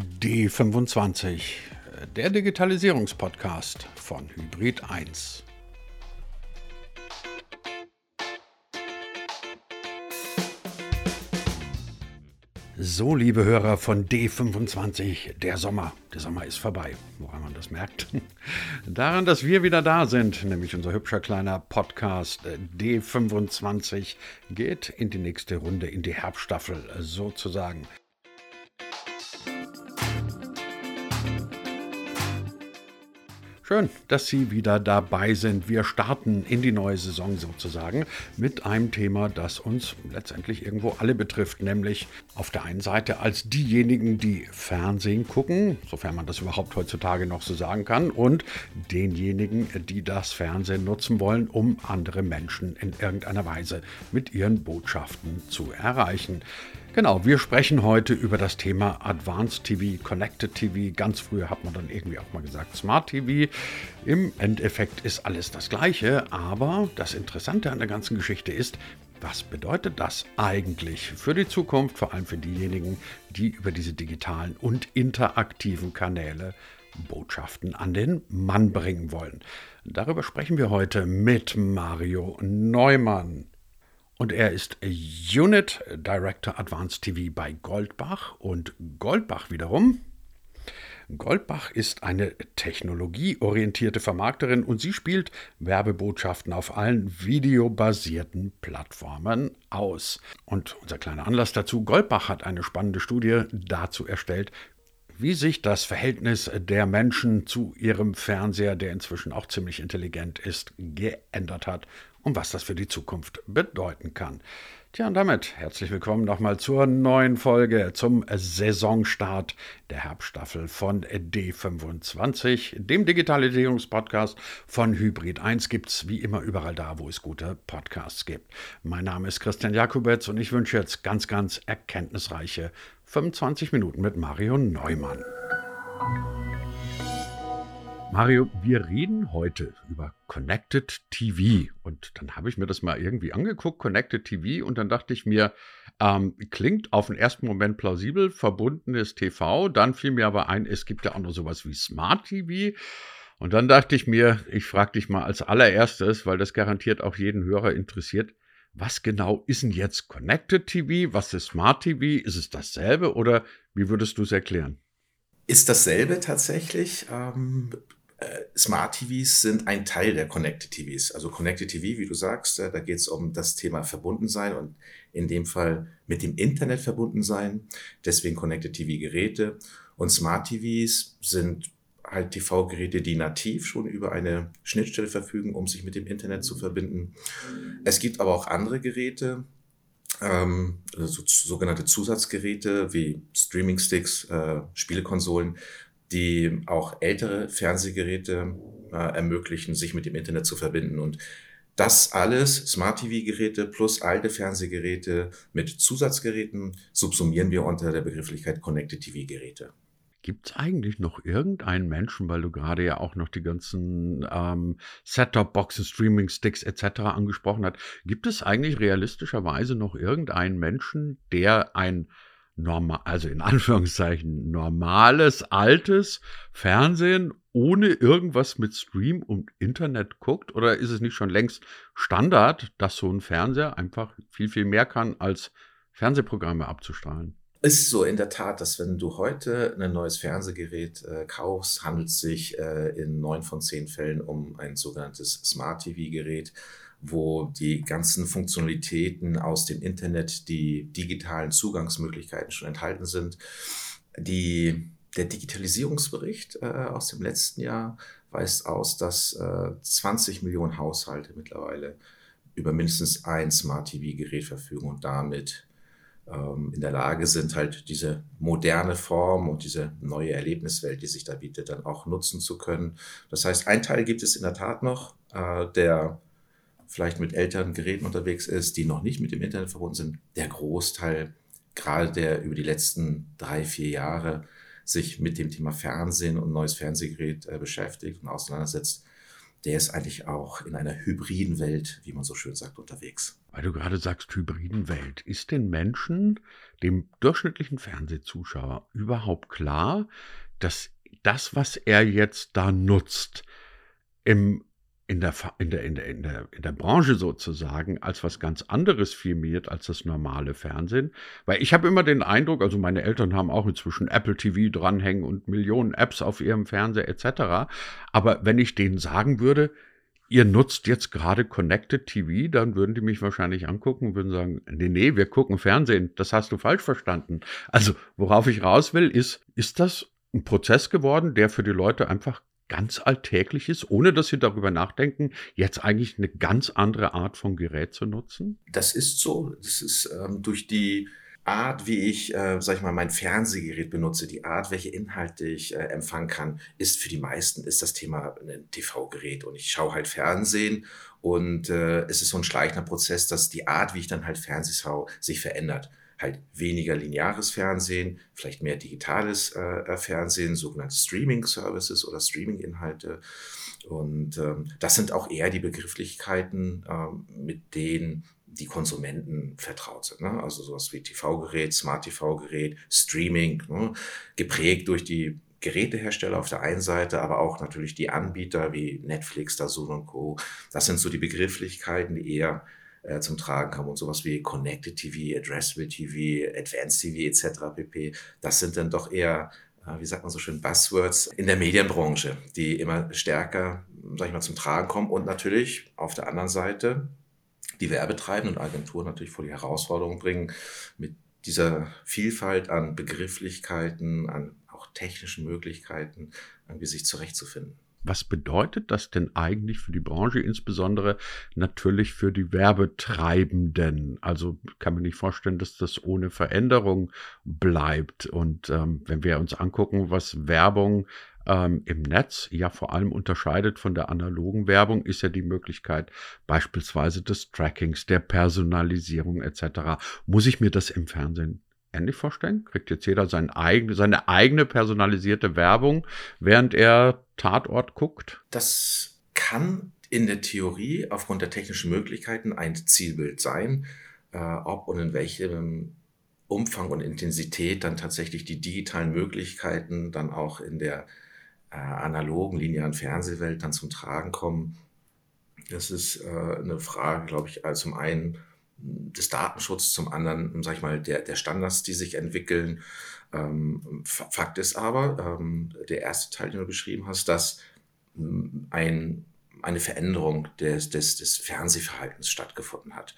D25, der Digitalisierungspodcast von Hybrid 1. So, liebe Hörer von D25, der Sommer, der Sommer ist vorbei. Woran man das merkt? Daran, dass wir wieder da sind, nämlich unser hübscher kleiner Podcast D25 geht in die nächste Runde, in die Herbststaffel sozusagen. Schön, dass Sie wieder dabei sind. Wir starten in die neue Saison sozusagen mit einem Thema, das uns letztendlich irgendwo alle betrifft, nämlich auf der einen Seite als diejenigen, die Fernsehen gucken, sofern man das überhaupt heutzutage noch so sagen kann, und denjenigen, die das Fernsehen nutzen wollen, um andere Menschen in irgendeiner Weise mit ihren Botschaften zu erreichen. Genau, wir sprechen heute über das Thema Advanced TV, Connected TV. Ganz früher hat man dann irgendwie auch mal gesagt Smart TV. Im Endeffekt ist alles das Gleiche, aber das Interessante an der ganzen Geschichte ist, was bedeutet das eigentlich für die Zukunft, vor allem für diejenigen, die über diese digitalen und interaktiven Kanäle Botschaften an den Mann bringen wollen. Darüber sprechen wir heute mit Mario Neumann. Und er ist Unit Director Advanced TV bei Goldbach. Und Goldbach wiederum, Goldbach ist eine technologieorientierte Vermarkterin und sie spielt Werbebotschaften auf allen videobasierten Plattformen aus. Und unser kleiner Anlass dazu, Goldbach hat eine spannende Studie dazu erstellt, wie sich das Verhältnis der Menschen zu ihrem Fernseher, der inzwischen auch ziemlich intelligent ist, geändert hat und was das für die Zukunft bedeuten kann. Tja, und damit herzlich willkommen nochmal zur neuen Folge, zum Saisonstart der Herbststaffel von D25, dem Digitalisierungspodcast von Hybrid 1. Gibt es wie immer überall da, wo es gute Podcasts gibt. Mein Name ist Christian Jakubetz und ich wünsche jetzt ganz, ganz erkenntnisreiche 25 Minuten mit Mario Neumann. Mario, wir reden heute über Connected TV. Und dann habe ich mir das mal irgendwie angeguckt, Connected TV, und dann dachte ich mir, ähm, klingt auf den ersten Moment plausibel, verbundenes TV. Dann fiel mir aber ein, es gibt ja auch noch sowas wie Smart TV. Und dann dachte ich mir, ich frage dich mal als allererstes, weil das garantiert auch jeden Hörer interessiert, was genau ist denn jetzt Connected TV? Was ist Smart TV? Ist es dasselbe oder wie würdest du es erklären? Ist dasselbe tatsächlich. Ähm, äh, Smart TVs sind ein Teil der Connected TVs. Also Connected TV, wie du sagst, äh, da geht es um das Thema Verbundensein und in dem Fall mit dem Internet verbunden sein. Deswegen Connected TV-Geräte. Und Smart TVs sind halt TV-Geräte, die nativ schon über eine Schnittstelle verfügen, um sich mit dem Internet zu verbinden. Es gibt aber auch andere Geräte, ähm, also sogenannte Zusatzgeräte wie Streaming-Sticks, äh, Spielekonsolen, die auch ältere Fernsehgeräte äh, ermöglichen, sich mit dem Internet zu verbinden. Und das alles, Smart TV-Geräte plus alte Fernsehgeräte mit Zusatzgeräten, subsumieren wir unter der Begrifflichkeit Connected TV-Geräte. Gibt es eigentlich noch irgendeinen Menschen, weil du gerade ja auch noch die ganzen ähm, Set-Top-Boxen, Streaming-Sticks etc. angesprochen hast, gibt es eigentlich realistischerweise noch irgendeinen Menschen, der ein normal, also in Anführungszeichen normales, altes Fernsehen ohne irgendwas mit Stream und Internet guckt? Oder ist es nicht schon längst Standard, dass so ein Fernseher einfach viel, viel mehr kann, als Fernsehprogramme abzustrahlen? Ist so in der Tat, dass wenn du heute ein neues Fernsehgerät äh, kaufst, handelt es sich äh, in neun von zehn Fällen um ein sogenanntes Smart TV-Gerät wo die ganzen Funktionalitäten aus dem Internet, die digitalen Zugangsmöglichkeiten schon enthalten sind. Die, der Digitalisierungsbericht äh, aus dem letzten Jahr weist aus, dass äh, 20 Millionen Haushalte mittlerweile über mindestens ein Smart TV-Gerät verfügen und damit in der Lage sind, halt diese moderne Form und diese neue Erlebniswelt, die sich da bietet, dann auch nutzen zu können. Das heißt, ein Teil gibt es in der Tat noch, äh, der vielleicht mit älteren Geräten unterwegs ist, die noch nicht mit dem Internet verbunden sind, der Großteil, gerade der über die letzten drei, vier Jahre sich mit dem Thema Fernsehen und neues Fernsehgerät äh, beschäftigt und auseinandersetzt, der ist eigentlich auch in einer hybriden Welt, wie man so schön sagt, unterwegs. Weil du gerade sagst, hybriden Welt. Ist den Menschen, dem durchschnittlichen Fernsehzuschauer, überhaupt klar, dass das, was er jetzt da nutzt, im in der, in, der, in, der, in, der, in der Branche sozusagen als was ganz anderes firmiert als das normale Fernsehen. Weil ich habe immer den Eindruck, also meine Eltern haben auch inzwischen Apple TV dranhängen und Millionen Apps auf ihrem Fernseher etc. Aber wenn ich denen sagen würde, ihr nutzt jetzt gerade Connected TV, dann würden die mich wahrscheinlich angucken und würden sagen, nee, nee, wir gucken Fernsehen, das hast du falsch verstanden. Also worauf ich raus will, ist, ist das ein Prozess geworden, der für die Leute einfach ganz alltäglich ist, ohne dass sie darüber nachdenken, jetzt eigentlich eine ganz andere Art von Gerät zu nutzen? Das ist so. Das ist ähm, durch die Art, wie ich, äh, sag ich mal, mein Fernsehgerät benutze, die Art, welche Inhalte ich äh, empfangen kann, ist für die meisten ist das Thema ein TV-Gerät und ich schaue halt Fernsehen und äh, es ist so ein schleichender Prozess, dass die Art, wie ich dann halt Fernsehen schaue, sich verändert halt weniger lineares Fernsehen, vielleicht mehr digitales äh, äh, Fernsehen, sogenannte Streaming-Services oder Streaming-Inhalte. Und ähm, das sind auch eher die Begrifflichkeiten, ähm, mit denen die Konsumenten vertraut sind. Ne? Also sowas wie TV-Gerät, Smart-TV-Gerät, Streaming, ne? geprägt durch die Gerätehersteller auf der einen Seite, aber auch natürlich die Anbieter wie Netflix, Dazun und Co. Das sind so die Begrifflichkeiten, die eher äh, zum Tragen kommen und sowas wie Connected TV, Addressable TV, Advanced TV etc. pp. Das sind dann doch eher, äh, wie sagt man so schön, Buzzwords in der Medienbranche, die immer stärker, sag ich mal, zum Tragen kommen und natürlich auf der anderen Seite die Werbetreibenden und Agenturen natürlich vor die Herausforderung bringen, mit dieser Vielfalt an Begrifflichkeiten, an auch technischen Möglichkeiten, irgendwie sich zurechtzufinden was bedeutet das denn eigentlich für die Branche, insbesondere natürlich für die Werbetreibenden? Also kann man nicht vorstellen, dass das ohne Veränderung bleibt. Und ähm, wenn wir uns angucken, was Werbung ähm, im Netz ja vor allem unterscheidet von der analogen Werbung, ist ja die Möglichkeit beispielsweise des Trackings, der Personalisierung etc. Muss ich mir das im Fernsehen ähnlich vorstellen? Kriegt jetzt jeder sein eigen, seine eigene personalisierte Werbung, während er Tatort guckt? Das kann in der Theorie aufgrund der technischen Möglichkeiten ein Zielbild sein. Äh, ob und in welchem Umfang und Intensität dann tatsächlich die digitalen Möglichkeiten dann auch in der äh, analogen, linearen Fernsehwelt dann zum Tragen kommen. Das ist äh, eine Frage, glaube ich, also zum einen des Datenschutzes, zum anderen, sag ich mal, der, der Standards, die sich entwickeln. Ähm, Fakt ist aber, ähm, der erste Teil, den du beschrieben hast, dass ähm, ein, eine Veränderung des, des, des Fernsehverhaltens stattgefunden hat.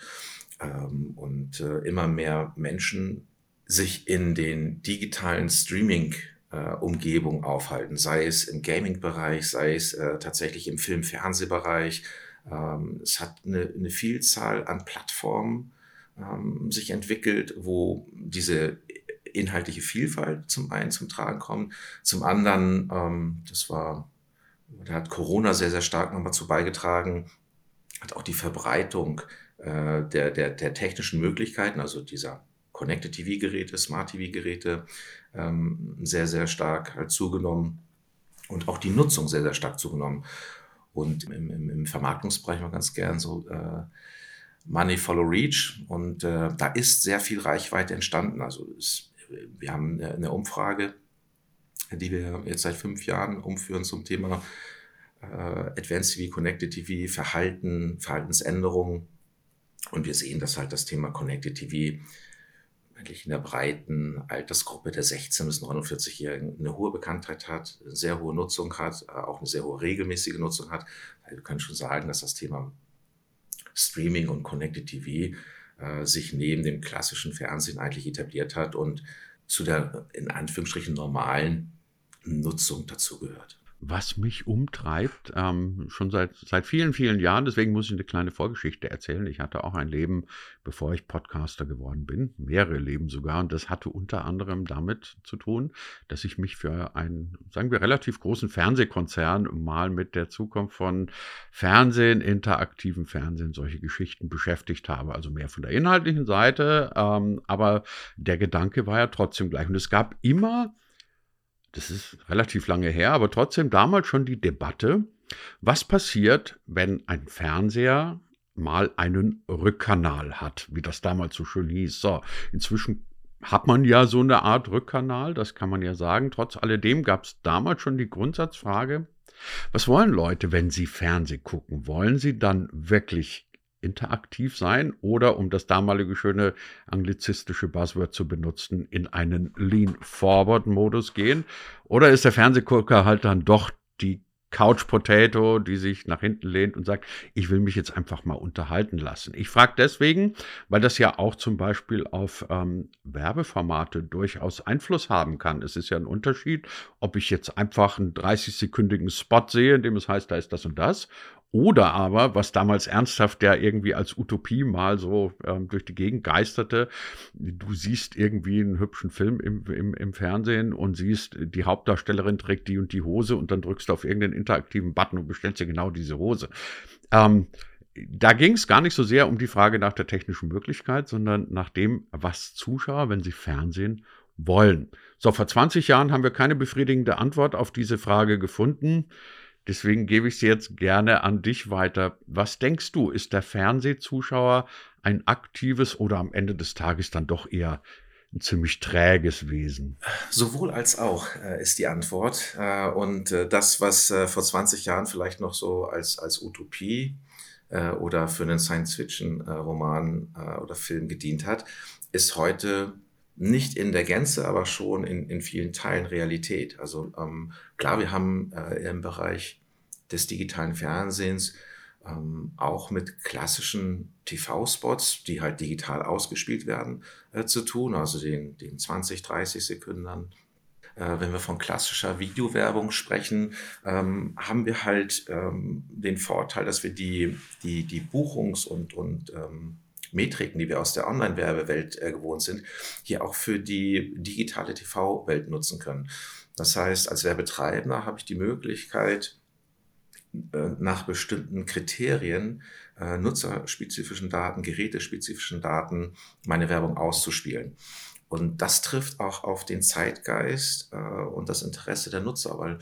Ähm, und äh, immer mehr Menschen sich in den digitalen Streaming äh, Umgebung aufhalten, sei es im Gaming-Bereich, sei es äh, tatsächlich im Film-Fernsehbereich, ähm, es hat eine, eine, Vielzahl an Plattformen ähm, sich entwickelt, wo diese inhaltliche Vielfalt zum einen zum Tragen kommt, zum anderen, ähm, das war, da hat Corona sehr, sehr stark nochmal zu beigetragen, hat auch die Verbreitung äh, der, der, der technischen Möglichkeiten, also dieser Connected TV-Geräte, Smart TV-Geräte, ähm, sehr, sehr stark halt zugenommen und auch die Nutzung sehr, sehr stark zugenommen. Und im, im, im Vermarktungsbereich mal ganz gern so äh, Money Follow Reach. Und äh, da ist sehr viel Reichweite entstanden. Also es, wir haben eine Umfrage, die wir jetzt seit fünf Jahren umführen zum Thema äh, Advanced TV, Connected TV, Verhalten, Verhaltensänderungen und wir sehen, dass halt das Thema Connected TV eigentlich in der breiten Altersgruppe der 16- bis 49-Jährigen eine hohe Bekanntheit hat, eine sehr hohe Nutzung hat, äh, auch eine sehr hohe regelmäßige Nutzung hat. Also wir können schon sagen, dass das Thema Streaming und Connected TV äh, sich neben dem klassischen Fernsehen eigentlich etabliert hat und zu der in Anführungsstrichen normalen Nutzung dazugehört was mich umtreibt, ähm, schon seit, seit vielen, vielen Jahren. Deswegen muss ich eine kleine Vorgeschichte erzählen. Ich hatte auch ein Leben, bevor ich Podcaster geworden bin, mehrere Leben sogar. Und das hatte unter anderem damit zu tun, dass ich mich für einen, sagen wir, relativ großen Fernsehkonzern mal mit der Zukunft von Fernsehen, interaktiven Fernsehen, solche Geschichten beschäftigt habe. Also mehr von der inhaltlichen Seite. Ähm, aber der Gedanke war ja trotzdem gleich. Und es gab immer das ist relativ lange her, aber trotzdem damals schon die Debatte, was passiert, wenn ein Fernseher mal einen Rückkanal hat, wie das damals so schön hieß. So, inzwischen hat man ja so eine Art Rückkanal, das kann man ja sagen. Trotz alledem gab es damals schon die Grundsatzfrage, was wollen Leute, wenn sie Fernseh gucken? Wollen sie dann wirklich interaktiv sein oder, um das damalige schöne anglizistische Buzzword zu benutzen, in einen Lean-Forward-Modus gehen? Oder ist der Fernsehgucker halt dann doch die Couch Potato, die sich nach hinten lehnt und sagt, ich will mich jetzt einfach mal unterhalten lassen. Ich frage deswegen, weil das ja auch zum Beispiel auf ähm, Werbeformate durchaus Einfluss haben kann. Es ist ja ein Unterschied, ob ich jetzt einfach einen 30-sekündigen Spot sehe, in dem es heißt, da ist das und das, oder aber, was damals ernsthaft ja irgendwie als Utopie mal so ähm, durch die Gegend geisterte, du siehst irgendwie einen hübschen Film im, im, im Fernsehen und siehst, die Hauptdarstellerin trägt die und die Hose und dann drückst du auf irgendeinen interaktiven Button und bestellst dir genau diese Hose. Ähm, da ging es gar nicht so sehr um die Frage nach der technischen Möglichkeit, sondern nach dem, was Zuschauer, wenn sie Fernsehen wollen. So, vor 20 Jahren haben wir keine befriedigende Antwort auf diese Frage gefunden. Deswegen gebe ich sie jetzt gerne an dich weiter. Was denkst du, ist der Fernsehzuschauer ein aktives oder am Ende des Tages dann doch eher ein ziemlich träges Wesen? Sowohl als auch äh, ist die Antwort. Äh, und äh, das, was äh, vor 20 Jahren vielleicht noch so als, als Utopie äh, oder für einen Science-Fiction-Roman äh, oder Film gedient hat, ist heute nicht in der Gänze, aber schon in, in vielen Teilen Realität. Also ähm, klar, wir haben äh, im Bereich des digitalen Fernsehens ähm, auch mit klassischen TV-Spots, die halt digital ausgespielt werden, äh, zu tun, also den, den 20, 30 Sekunden. Äh, wenn wir von klassischer Videowerbung sprechen, ähm, haben wir halt ähm, den Vorteil, dass wir die, die, die Buchungs- und, und ähm, Metriken, die wir aus der Online-Werbewelt äh, gewohnt sind, hier auch für die digitale TV-Welt nutzen können. Das heißt, als Werbetreibender habe ich die Möglichkeit, äh, nach bestimmten Kriterien, äh, nutzerspezifischen Daten, gerätespezifischen Daten meine Werbung auszuspielen. Und das trifft auch auf den Zeitgeist äh, und das Interesse der Nutzer, weil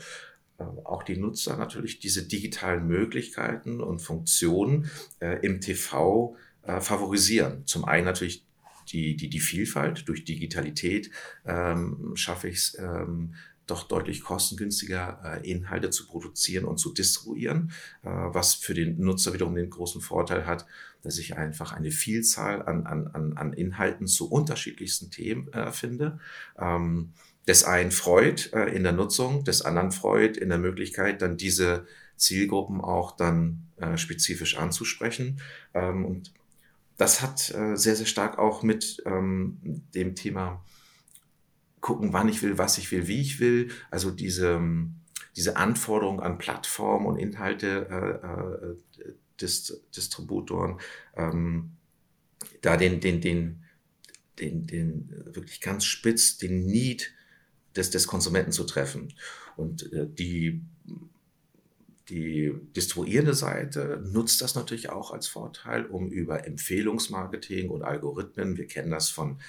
äh, auch die Nutzer natürlich diese digitalen Möglichkeiten und Funktionen äh, im TV äh, favorisieren. Zum einen natürlich die, die, die Vielfalt durch Digitalität ähm, schaffe ich es, ähm, doch deutlich kostengünstiger äh, Inhalte zu produzieren und zu distribuieren, äh, was für den Nutzer wiederum den großen Vorteil hat, dass ich einfach eine Vielzahl an, an, an Inhalten zu unterschiedlichsten Themen äh, finde. Ähm, des einen freut äh, in der Nutzung, des anderen freut in der Möglichkeit, dann diese Zielgruppen auch dann äh, spezifisch anzusprechen. Ähm, und das hat äh, sehr, sehr stark auch mit ähm, dem Thema gucken, wann ich will, was ich will, wie ich will. Also diese, diese Anforderung an Plattformen und Inhalte äh, äh, Dist Distributoren, ähm, da den, den, den, den, den wirklich ganz spitz den Need des, des Konsumenten zu treffen. Und äh, die die distribuierende Seite nutzt das natürlich auch als Vorteil, um über Empfehlungsmarketing und Algorithmen, wir kennen das von,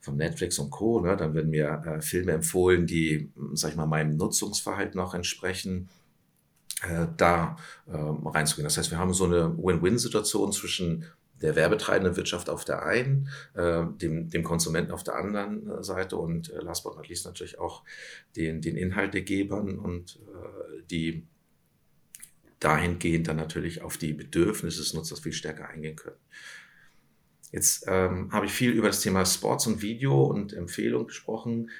von Netflix und Co., ne, dann werden mir äh, Filme empfohlen, die, sag ich mal, meinem Nutzungsverhalten noch entsprechen, äh, da äh, reinzugehen. Das heißt, wir haben so eine Win-Win-Situation zwischen der werbetreibenden Wirtschaft auf der einen, äh, dem, dem Konsumenten auf der anderen äh, Seite und äh, last but not least natürlich auch den, den Inhaltegebern und äh, die dahingehend dann natürlich auf die Bedürfnisse des Nutzers viel stärker eingehen können. Jetzt ähm, habe ich viel über das Thema Sports und Video und Empfehlung gesprochen.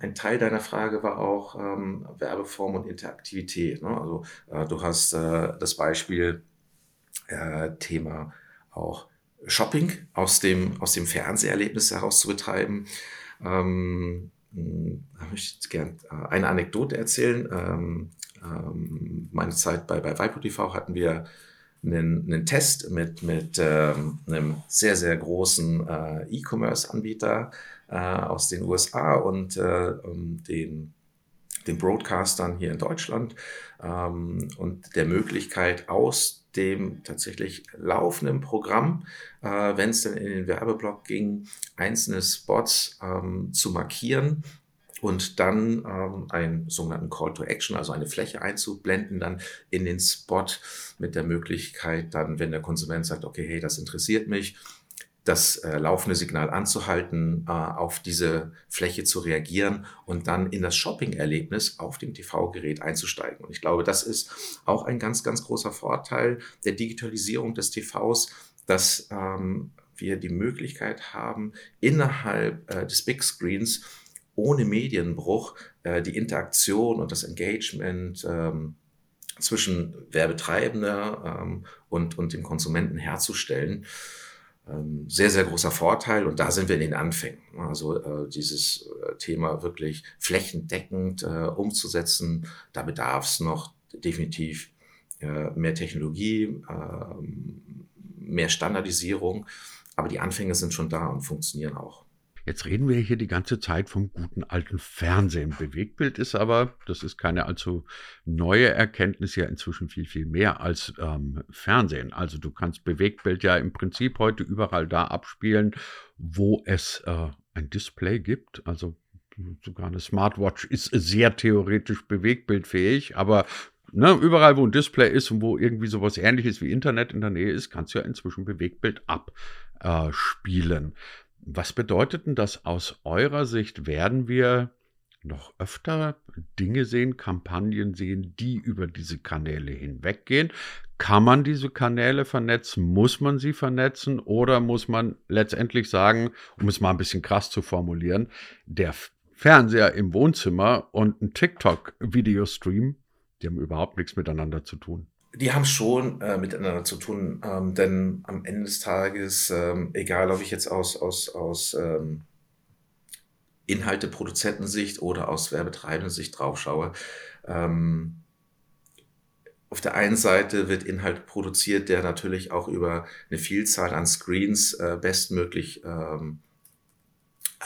Ein Teil deiner Frage war auch ähm, Werbeform und Interaktivität. Ne? Also äh, du hast äh, das Beispiel äh, Thema auch Shopping aus dem, aus dem Fernseherlebnis heraus zu betreiben. Ähm, hm, da möchte ich gerne äh, eine Anekdote erzählen. Ähm, ähm, meine Zeit bei, bei Vipo TV hatten wir einen, einen Test mit, mit ähm, einem sehr, sehr großen äh, E-Commerce-Anbieter äh, aus den USA und äh, den, den Broadcastern hier in Deutschland. Ähm, und der Möglichkeit aus dem tatsächlich laufenden Programm, äh, wenn es dann in den Werbeblock ging, einzelne Spots ähm, zu markieren und dann ähm, einen sogenannten Call to Action, also eine Fläche einzublenden, dann in den Spot mit der Möglichkeit, dann, wenn der Konsument sagt, okay, hey, das interessiert mich, das äh, laufende Signal anzuhalten, äh, auf diese Fläche zu reagieren und dann in das Shopping-Erlebnis auf dem TV-Gerät einzusteigen. Und ich glaube, das ist auch ein ganz, ganz großer Vorteil der Digitalisierung des TVs, dass ähm, wir die Möglichkeit haben, innerhalb äh, des Big Screens ohne Medienbruch äh, die Interaktion und das Engagement ähm, zwischen Werbetreibender ähm, und, und dem Konsumenten herzustellen. Ähm, sehr, sehr großer Vorteil und da sind wir in den Anfängen. Also äh, dieses äh, Thema wirklich flächendeckend äh, umzusetzen, da bedarf es noch definitiv äh, mehr Technologie, ähm, mehr Standardisierung, aber die Anfänge sind schon da und funktionieren auch. Jetzt reden wir hier die ganze Zeit vom guten alten Fernsehen. Bewegtbild ist aber, das ist keine allzu neue Erkenntnis, ja inzwischen viel, viel mehr als ähm, Fernsehen. Also du kannst Bewegtbild ja im Prinzip heute überall da abspielen, wo es äh, ein Display gibt. Also sogar eine Smartwatch ist sehr theoretisch bewegtbildfähig, aber ne, überall, wo ein Display ist und wo irgendwie sowas ähnliches wie Internet in der Nähe ist, kannst du ja inzwischen Bewegtbild abspielen. Was bedeutet denn das aus eurer Sicht? Werden wir noch öfter Dinge sehen, Kampagnen sehen, die über diese Kanäle hinweggehen? Kann man diese Kanäle vernetzen? Muss man sie vernetzen? Oder muss man letztendlich sagen, um es mal ein bisschen krass zu formulieren, der Fernseher im Wohnzimmer und ein TikTok-Videostream, die haben überhaupt nichts miteinander zu tun? Die haben schon äh, miteinander zu tun, ähm, denn am Ende des Tages, ähm, egal ob ich jetzt aus, aus, aus ähm, Inhalte-Produzentensicht oder aus Werbetreibenden-Sicht drauf schaue, ähm, auf der einen Seite wird Inhalt produziert, der natürlich auch über eine Vielzahl an Screens äh, bestmöglich ähm, äh,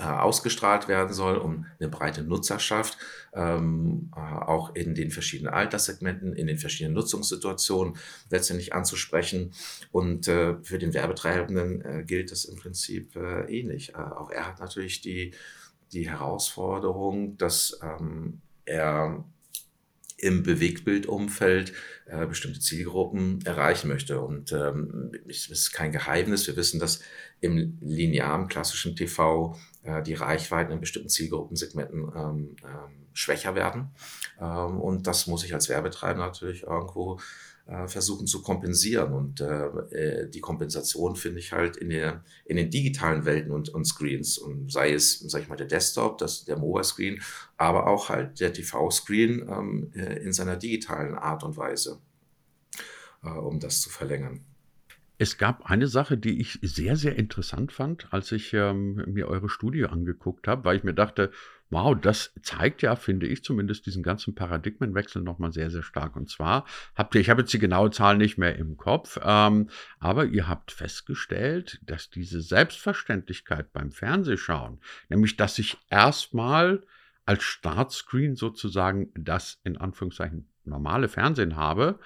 ausgestrahlt werden soll, um eine breite Nutzerschaft ähm, äh, auch in den verschiedenen Alterssegmenten, in den verschiedenen Nutzungssituationen letztendlich anzusprechen. Und äh, für den Werbetreibenden äh, gilt das im Prinzip äh, ähnlich. Äh, auch er hat natürlich die, die Herausforderung, dass ähm, er im Bewegtbildumfeld äh, bestimmte Zielgruppen erreichen möchte. Und ähm, es ist kein Geheimnis. Wir wissen, dass im linearen klassischen TV äh, die Reichweiten in bestimmten Zielgruppensegmenten ähm, ähm, schwächer werden. Ähm, und das muss ich als Werbetreiber natürlich irgendwo äh, versuchen zu kompensieren. Und äh, äh, die Kompensation finde ich halt in, der, in den digitalen Welten und, und Screens. Und sei es, sag ich mal, der Desktop, das, der Mobile Screen, aber auch halt der TV-Screen ähm, äh, in seiner digitalen Art und Weise, um das zu verlängern. Es gab eine Sache, die ich sehr, sehr interessant fand, als ich ähm, mir eure Studie angeguckt habe, weil ich mir dachte, Wow, das zeigt ja, finde ich zumindest, diesen ganzen Paradigmenwechsel nochmal sehr, sehr stark. Und zwar habt ihr, ich habe jetzt die genaue Zahl nicht mehr im Kopf, ähm, aber ihr habt festgestellt, dass diese Selbstverständlichkeit beim Fernsehschauen, nämlich dass ich erstmal als Startscreen sozusagen das in Anführungszeichen normale Fernsehen habe,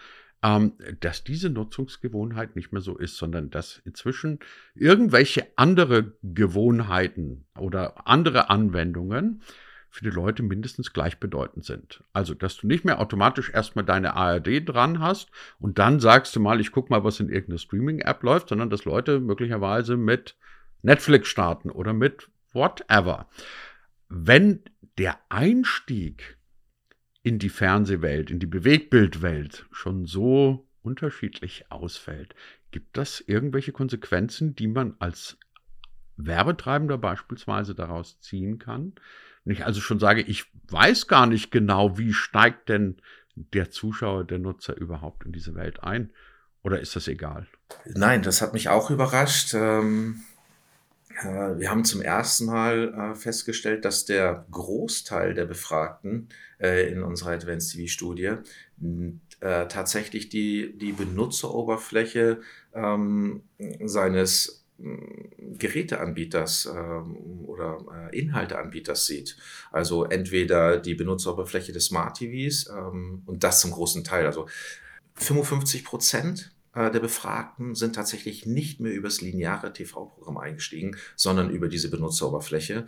ähm, dass diese Nutzungsgewohnheit nicht mehr so ist, sondern dass inzwischen irgendwelche andere Gewohnheiten oder andere Anwendungen für die Leute mindestens gleichbedeutend sind. Also, dass du nicht mehr automatisch erstmal deine ARD dran hast und dann sagst du mal, ich gucke mal, was in irgendeiner Streaming-App läuft, sondern dass Leute möglicherweise mit Netflix starten oder mit whatever. Wenn der Einstieg in die Fernsehwelt, in die Bewegbildwelt schon so unterschiedlich ausfällt. Gibt das irgendwelche Konsequenzen, die man als Werbetreibender beispielsweise daraus ziehen kann? Wenn ich also schon sage, ich weiß gar nicht genau, wie steigt denn der Zuschauer, der Nutzer überhaupt in diese Welt ein? Oder ist das egal? Nein, das hat mich auch überrascht. Ähm äh, wir haben zum ersten Mal äh, festgestellt, dass der Großteil der Befragten äh, in unserer Advanced TV-Studie tatsächlich die, die Benutzeroberfläche ähm, seines mm, Geräteanbieters ähm, oder Inhalteanbieters sieht. Also entweder die Benutzeroberfläche des Smart TVs ähm, und das zum großen Teil. Also 55 Prozent äh, der Befragten sind tatsächlich nicht mehr übers lineare TV-Programm eingestiegen, sondern über diese Benutzeroberfläche.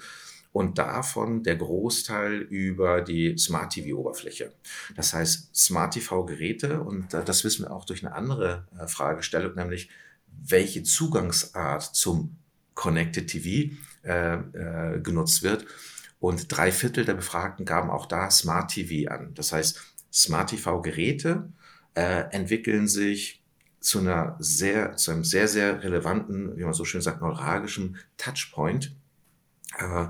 und davon der Großteil über die Smart TV-Oberfläche. Das heißt, Smart TV-Geräte, und äh, das wissen wir auch durch eine andere äh, Fragestellung, nämlich welche Zugangsart zum Connected TV äh, äh, genutzt wird. Und drei Viertel der Befragten gaben auch da Smart TV an. Das heißt, Smart TV-Geräte äh, entwickeln sich zu einer sehr, zu einem sehr, sehr relevanten, wie man so schön sagt, neuralgischen Touchpoint, äh,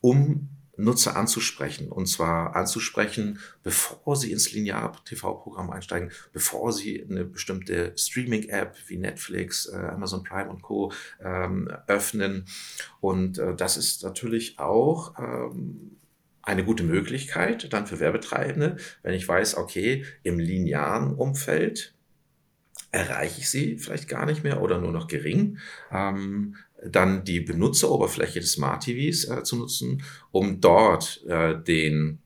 um Nutzer anzusprechen. Und zwar anzusprechen, bevor sie ins Linear-TV-Programm einsteigen, bevor sie eine bestimmte Streaming-App wie Netflix, äh, Amazon Prime und Co. Ähm, öffnen. Und äh, das ist natürlich auch ähm, eine gute Möglichkeit dann für Werbetreibende, wenn ich weiß, okay, im linearen Umfeld erreiche ich sie vielleicht gar nicht mehr oder nur noch gering. Ähm, dann die Benutzeroberfläche des Smart TVs äh, zu nutzen, um dort äh, den,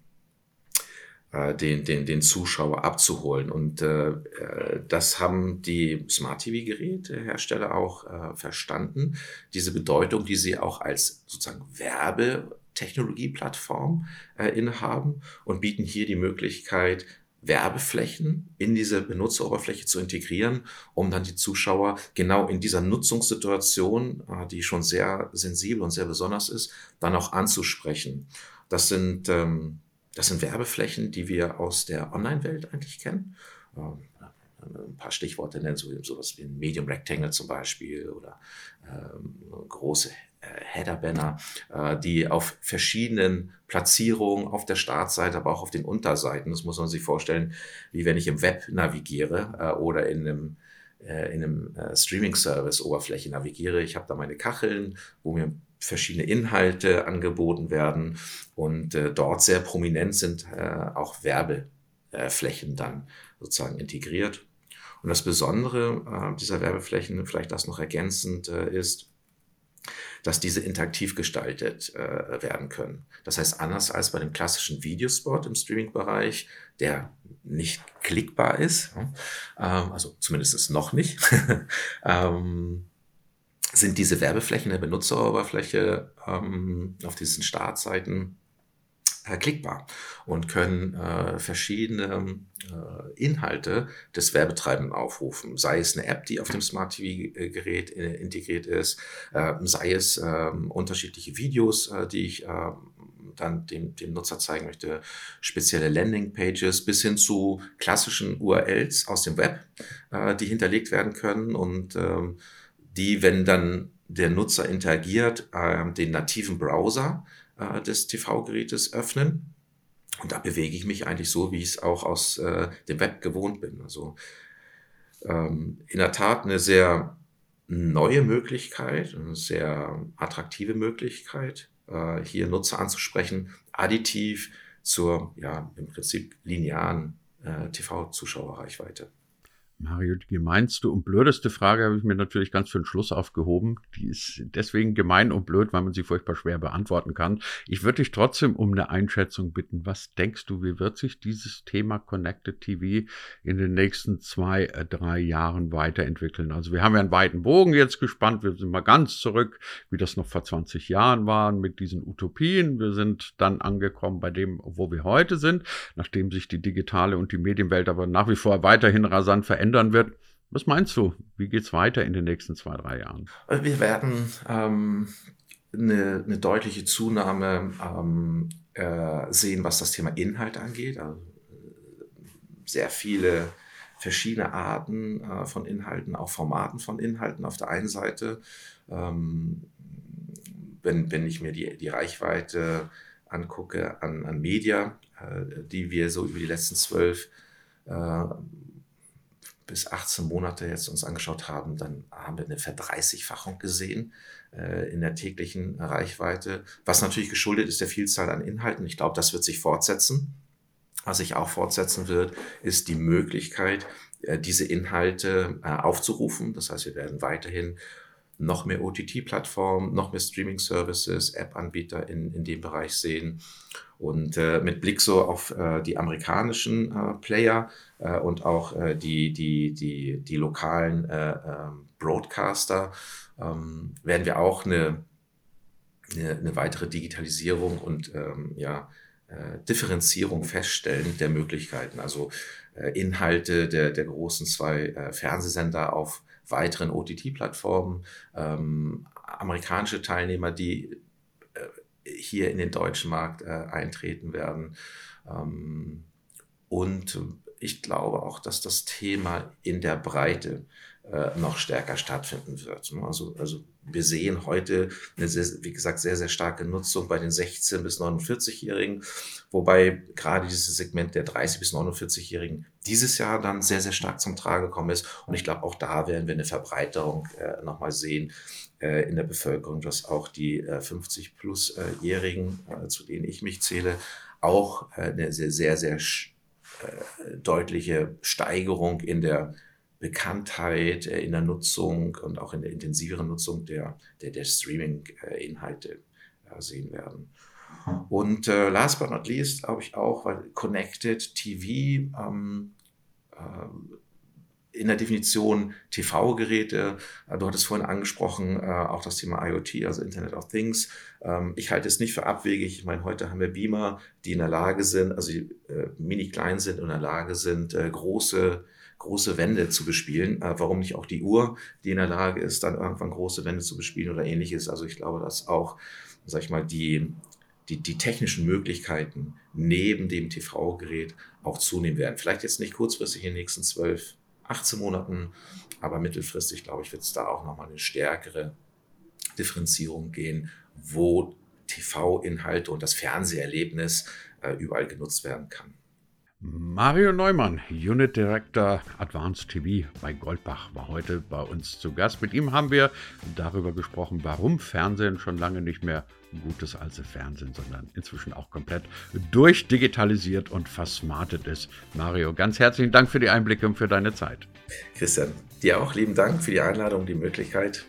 äh, den, den, den Zuschauer abzuholen. Und äh, äh das haben die Smart TV-Gerätehersteller auch äh, verstanden, diese Bedeutung, die sie auch als sozusagen Werbetechnologieplattform äh, innehaben und bieten hier die Möglichkeit, Werbeflächen in diese Benutzeroberfläche zu integrieren, um dann die Zuschauer genau in dieser Nutzungssituation, äh, die schon sehr sensibel und sehr besonders ist, dann auch anzusprechen. Das sind, ähm, das sind Werbeflächen, die wir aus der Online-Welt eigentlich kennen. Ähm, ein paar Stichworte nennen, so sowas wie ein Medium Rectangle zum Beispiel oder ähm, große Header-Banner, äh, die auf verschiedenen Platzierungen auf der Startseite, aber auch auf den Unterseiten, das muss man sich vorstellen, wie wenn ich im Web navigiere äh, oder in einem, äh, in einem Streaming-Service Oberfläche navigiere. Ich habe da meine Kacheln, wo mir verschiedene Inhalte angeboten werden und dort sehr prominent sind auch Werbeflächen dann sozusagen integriert. Und das Besondere dieser Werbeflächen, vielleicht das noch ergänzend, ist, dass diese interaktiv gestaltet äh, werden können. Das heißt, anders als bei dem klassischen Videospot im Streaming-Bereich, der nicht klickbar ist, ähm, also zumindest noch nicht, ähm, sind diese Werbeflächen der Benutzeroberfläche ähm, auf diesen Startseiten klickbar und können äh, verschiedene äh, Inhalte des Werbetreibenden aufrufen. Sei es eine App, die auf dem Smart TV-Gerät äh, integriert ist, äh, sei es ähm, unterschiedliche Videos, äh, die ich ähm, dann dem, dem Nutzer zeigen möchte, spezielle Landingpages bis hin zu klassischen URLs aus dem Web, die hinterlegt werden können und ähm, die, wenn dann der Nutzer interagiert, den nativen Browser äh, des TV-Gerätes öffnen. Und da bewege ich mich eigentlich so, wie ich es auch aus äh, dem Web gewohnt bin. Also ähm, in der Tat eine sehr neue Möglichkeit, eine sehr attraktive Möglichkeit, äh, hier Nutzer anzusprechen, additiv zur ja, im Prinzip linearen äh, TV-Zuschauerreichweite. Mario, die gemeinste und blödeste Frage habe ich mir natürlich ganz für den Schluss aufgehoben. Die ist deswegen gemein und blöd, weil man sie furchtbar schwer beantworten kann. Ich würde dich trotzdem um eine Einschätzung bitten. Was denkst du, wie wird sich dieses Thema Connected TV in den nächsten zwei, äh, drei Jahren weiterentwickeln? Also wir haben ja einen weiten Bogen jetzt gespannt. Wir sind mal ganz zurück, wie das noch vor 20 Jahren war mit diesen Utopien. Wir sind dann angekommen bei dem, wo wir heute sind, nachdem sich die digitale und die Medienwelt aber nach wie vor weiterhin rasant verändert verändern wird. Was meinst du? Wie geht es weiter in den nächsten zwei, drei Jahren? Wir werden ähm, eine, eine, deutliche Zunahme ähm, äh, sehen, was das Thema Inhalt angeht. Also, sehr viele verschiedene Arten äh, von Inhalten, auch Formaten von Inhalten auf der einen Seite. Ähm, wenn, wenn ich mir die, die Reichweite angucke an, an Media, äh, die wir so über die letzten zwölf äh, bis 18 Monate jetzt uns angeschaut haben, dann haben wir eine Verdreißigfachung gesehen äh, in der täglichen Reichweite, was natürlich geschuldet ist der Vielzahl an Inhalten. Ich glaube, das wird sich fortsetzen. Was sich auch fortsetzen wird, ist die Möglichkeit, äh, diese Inhalte äh, aufzurufen. Das heißt, wir werden weiterhin noch mehr OTT-Plattformen, noch mehr Streaming-Services, App-Anbieter in, in dem Bereich sehen. Und äh, mit Blick so auf äh, die amerikanischen äh, Player äh, und auch äh, die, die, die, die lokalen äh, ähm, Broadcaster ähm, werden wir auch eine, eine, eine weitere Digitalisierung und ähm, ja, Differenzierung feststellen der Möglichkeiten. Also Inhalte der, der großen zwei Fernsehsender auf weiteren OTT-Plattformen, ähm, amerikanische Teilnehmer, die äh, hier in den deutschen Markt äh, eintreten werden. Ähm, und ich glaube auch, dass das Thema in der Breite äh, noch stärker stattfinden wird. Also, also wir sehen heute eine, sehr, wie gesagt, sehr, sehr starke Nutzung bei den 16- bis 49-Jährigen, wobei gerade dieses Segment der 30- bis 49-Jährigen dieses Jahr dann sehr, sehr stark zum Tragen gekommen ist. Und ich glaube, auch da werden wir eine Verbreiterung äh, nochmal sehen äh, in der Bevölkerung, dass auch die äh, 50-plus-Jährigen, äh, zu denen ich mich zähle, auch äh, eine sehr, sehr, sehr äh, deutliche Steigerung in der Bekanntheit, äh, in der Nutzung und auch in der intensiveren Nutzung der, der, der Streaming-Inhalte sehen werden. Und äh, last but not least, glaube ich auch, weil Connected TV ähm, äh, in der Definition TV-Geräte, äh, du hattest vorhin angesprochen, äh, auch das Thema IoT, also Internet of Things. Ähm, ich halte es nicht für abwegig. Ich meine, heute haben wir Beamer, die in der Lage sind, also die äh, mini klein sind und in der Lage sind, große große Wände zu bespielen. warum nicht auch die Uhr, die in der Lage ist, dann irgendwann große Wände zu bespielen oder ähnliches. Also ich glaube, dass auch, sag ich mal, die, die, die technischen Möglichkeiten neben dem TV-Gerät auch zunehmen werden. Vielleicht jetzt nicht kurzfristig in den nächsten zwölf 18 Monaten. Aber mittelfristig, glaube ich, wird es da auch nochmal eine stärkere Differenzierung gehen, wo TV-Inhalte und das Fernseherlebnis äh, überall genutzt werden kann. Mario Neumann, Unit Director Advanced TV bei Goldbach, war heute bei uns zu Gast. Mit ihm haben wir darüber gesprochen, warum Fernsehen schon lange nicht mehr gutes alte Fernsehen, sondern inzwischen auch komplett durchdigitalisiert und versmartet ist. Mario, ganz herzlichen Dank für die Einblicke und für deine Zeit. Christian, dir auch lieben Dank für die Einladung, die Möglichkeit